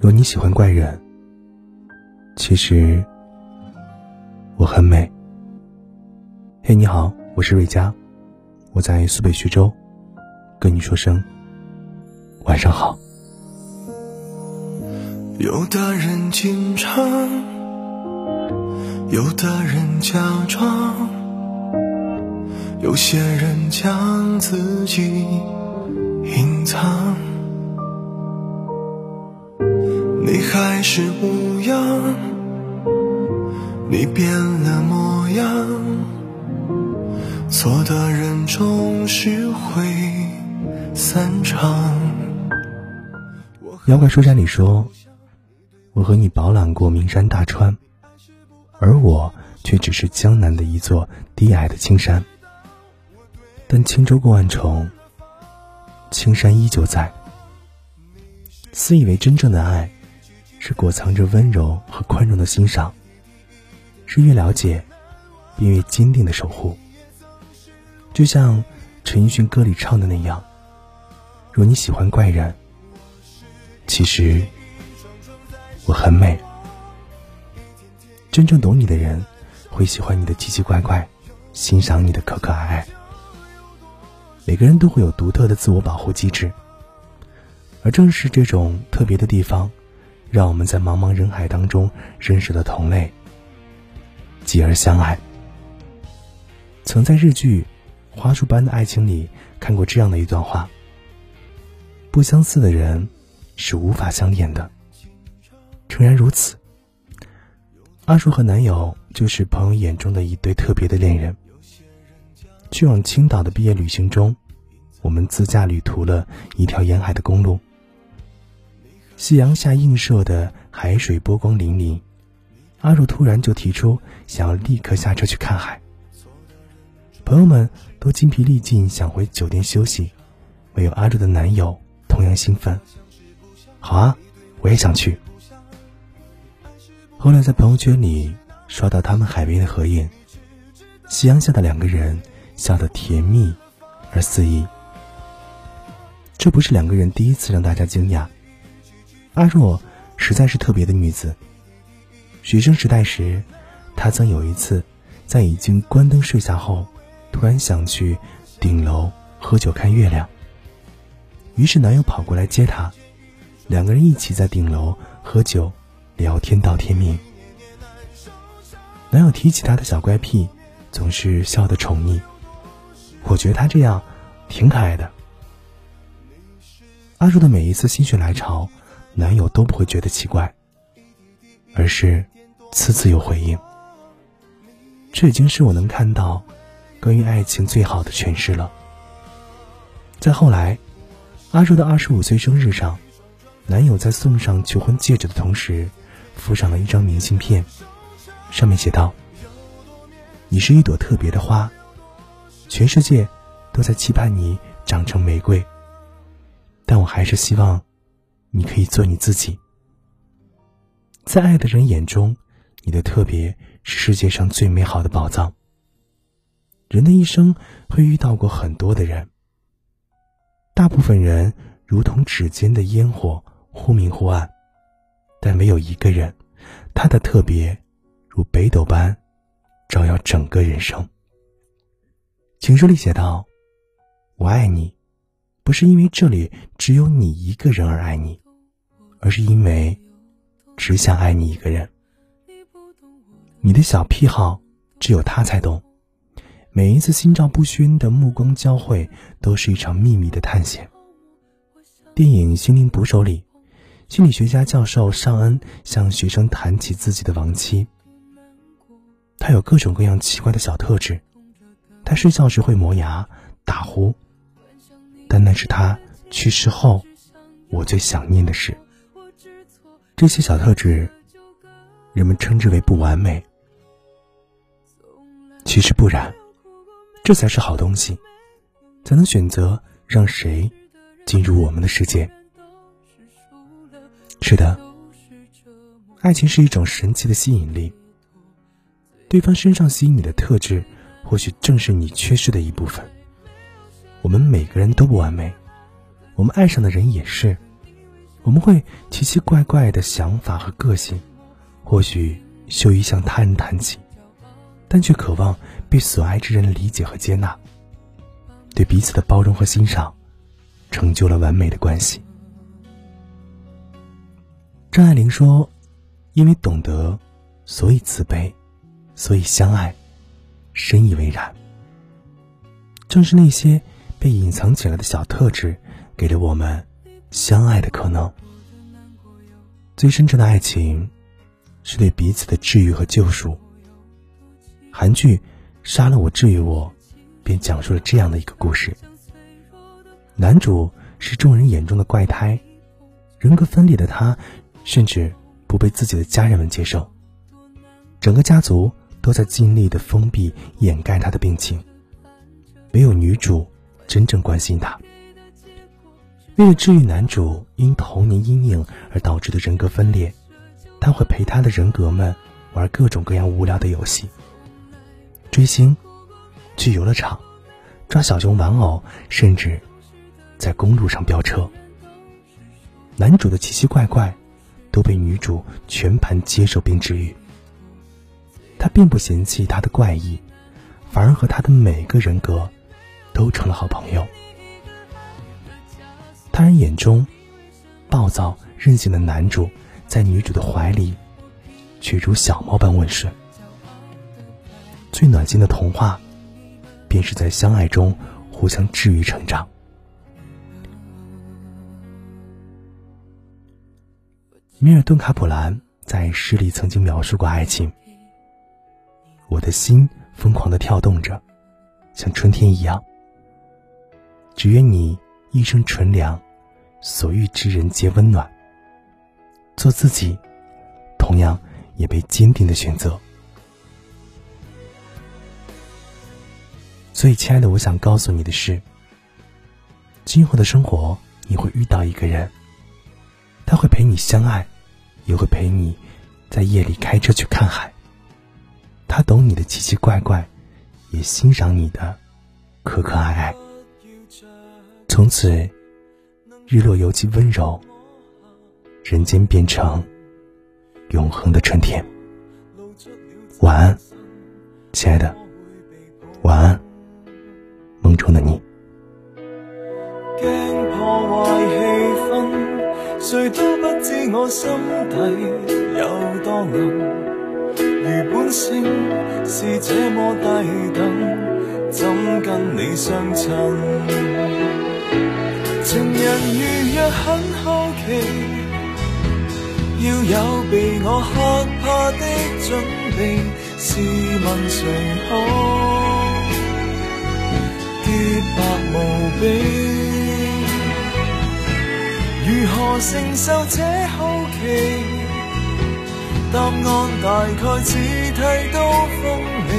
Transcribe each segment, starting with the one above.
若你喜欢怪人，其实我很美。嘿，你好，我是瑞佳，我在苏北徐州，跟你说声晚上好。有的人经常，有的人假装，有些人将自己隐藏。你还是模样，你变了模样，错的人总是会散场。妖怪书斋里说：“我和你饱览过名山大川，而我却只是江南的一座低矮的青山。但轻舟过万重，青山依旧在。自以为真正的爱。”是裹藏着温柔和宽容的欣赏，是越了解，越坚定的守护。就像陈奕迅歌里唱的那样：“若你喜欢怪人，其实我很美。”真正懂你的人，会喜欢你的奇奇怪怪，欣赏你的可可爱爱。每个人都会有独特的自我保护机制，而正是这种特别的地方。让我们在茫茫人海当中认识了同类，继而相爱。曾在日剧《花束般的爱情》里看过这样的一段话：不相似的人是无法相恋的。诚然如此，阿树和男友就是朋友眼中的一对特别的恋人。去往青岛的毕业旅行中，我们自驾旅途了一条沿海的公路。夕阳下映射的海水波光粼粼，阿若突然就提出想要立刻下车去看海。朋友们都精疲力尽想回酒店休息，唯有阿若的男友同样兴奋。好啊，我也想去。后来在朋友圈里刷到他们海边的合影，夕阳下的两个人笑得甜蜜而肆意。这不是两个人第一次让大家惊讶。阿若实在是特别的女子。学生时代时，她曾有一次在已经关灯睡下后，突然想去顶楼喝酒看月亮。于是男友跑过来接她，两个人一起在顶楼喝酒聊天到天明。男友提起她的小怪癖，总是笑得宠溺。我觉得她这样挺可爱的。阿若的每一次心血来潮。男友都不会觉得奇怪，而是次次有回应。这已经是我能看到关于爱情最好的诠释了。再后来，阿若的二十五岁生日上，男友在送上求婚戒指的同时，附上了一张明信片，上面写道：“你是一朵特别的花，全世界都在期盼你长成玫瑰，但我还是希望。”你可以做你自己，在爱的人眼中，你的特别是世界上最美好的宝藏。人的一生会遇到过很多的人，大部分人如同指尖的烟火，忽明忽暗，但没有一个人，他的特别如北斗般照耀整个人生。情书里写道：“我爱你。”不是因为这里只有你一个人而爱你，而是因为只想爱你一个人。你的小癖好只有他才懂，每一次心照不宣的目光交汇，都是一场秘密的探险。电影《心灵捕手》里，心理学家教授尚恩向学生谈起自己的亡妻。他有各种各样奇怪的小特质，他睡觉时会磨牙、打呼。但那是他去世后，我最想念的事。这些小特质，人们称之为不完美。其实不然，这才是好东西，才能选择让谁进入我们的世界。是的，爱情是一种神奇的吸引力。对方身上吸引你的特质，或许正是你缺失的一部分。我们每个人都不完美，我们爱上的人也是。我们会奇奇怪怪的想法和个性，或许羞于向他人谈起，但却渴望被所爱之人理解和接纳。对彼此的包容和欣赏，成就了完美的关系。张爱玲说：“因为懂得，所以慈悲，所以相爱，深以为然。正是那些被隐藏起来的小特质，给了我们。”相爱的可能，最深沉的爱情，是对彼此的治愈和救赎。韩剧《杀了我治愈我》，便讲述了这样的一个故事：男主是众人眼中的怪胎，人格分裂的他，甚至不被自己的家人们接受，整个家族都在尽力的封闭掩盖他的病情，唯有女主真正关心他。为了治愈男主因童年阴影而导致的人格分裂，他会陪他的人格们玩各种各样无聊的游戏：追星、去游乐场、抓小熊玩偶，甚至在公路上飙车。男主的奇奇怪怪都被女主全盘接受并治愈。他并不嫌弃他的怪异，反而和他的每个人格都成了好朋友。他人眼中暴躁任性的男主，在女主的怀里却如小猫般温顺。最暖心的童话，便是在相爱中互相治愈成长。米尔顿·卡普兰在诗里曾经描述过爱情：“我的心疯狂的跳动着，像春天一样。只愿你一生纯良。”所遇之人皆温暖。做自己，同样也被坚定的选择。所以，亲爱的，我想告诉你的是：今后的生活，你会遇到一个人，他会陪你相爱，也会陪你在夜里开车去看海。他懂你的奇奇怪怪，也欣赏你的可可爱爱。从此。日落尤其温柔，人间变成永恒的春天。晚安，亲爱的，晚安，梦中的你。惊破坏气氛，谁都不知我心底有多暗。如本性是这么低等，怎跟你相衬？情人如若很好奇，要有被我吓怕的准备，试问谁可洁白无比？如何承受这好奇？答案大概似剃刀锋利，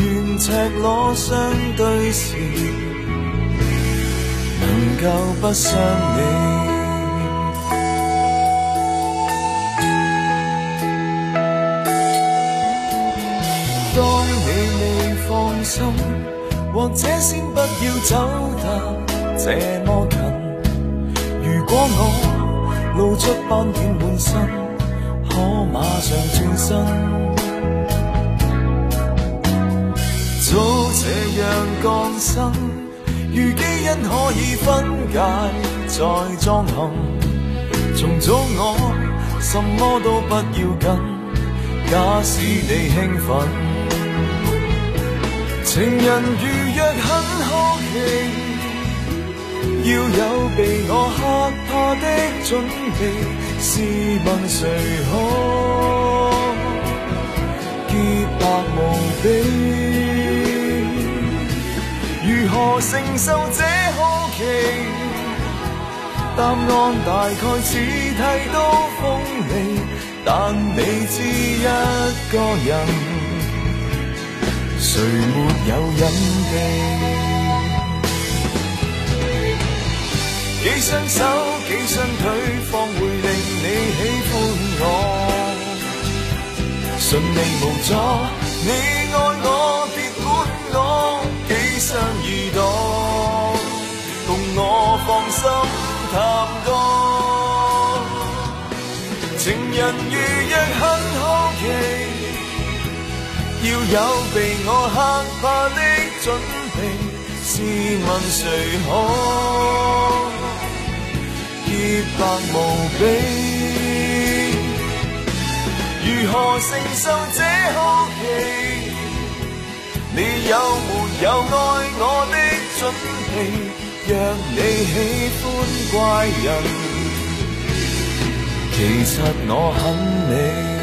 愿赤裸相对时。能够不伤你。当你未放心，或者先不要走得这么近。如果我露出斑点满身，可马上转身，早这样降生。如基因可以分解再装行，重组我什么都不要紧，假使你兴奋。情人如若很好奇，要有被我吓怕的准备，试问谁可洁白无比？承受这好奇？答案大概似剃刀锋利，但你知一个人，谁没有隐秘？几双手，几双腿，方会令你喜欢我。顺利无阻，你爱我，相遇到，共我放心谈过。情人如若很好奇，要有被我吓怕的准备。试问谁可洁白无比？如何承受这好奇？你有没有爱我的准备？若你喜欢怪人，其实我很美。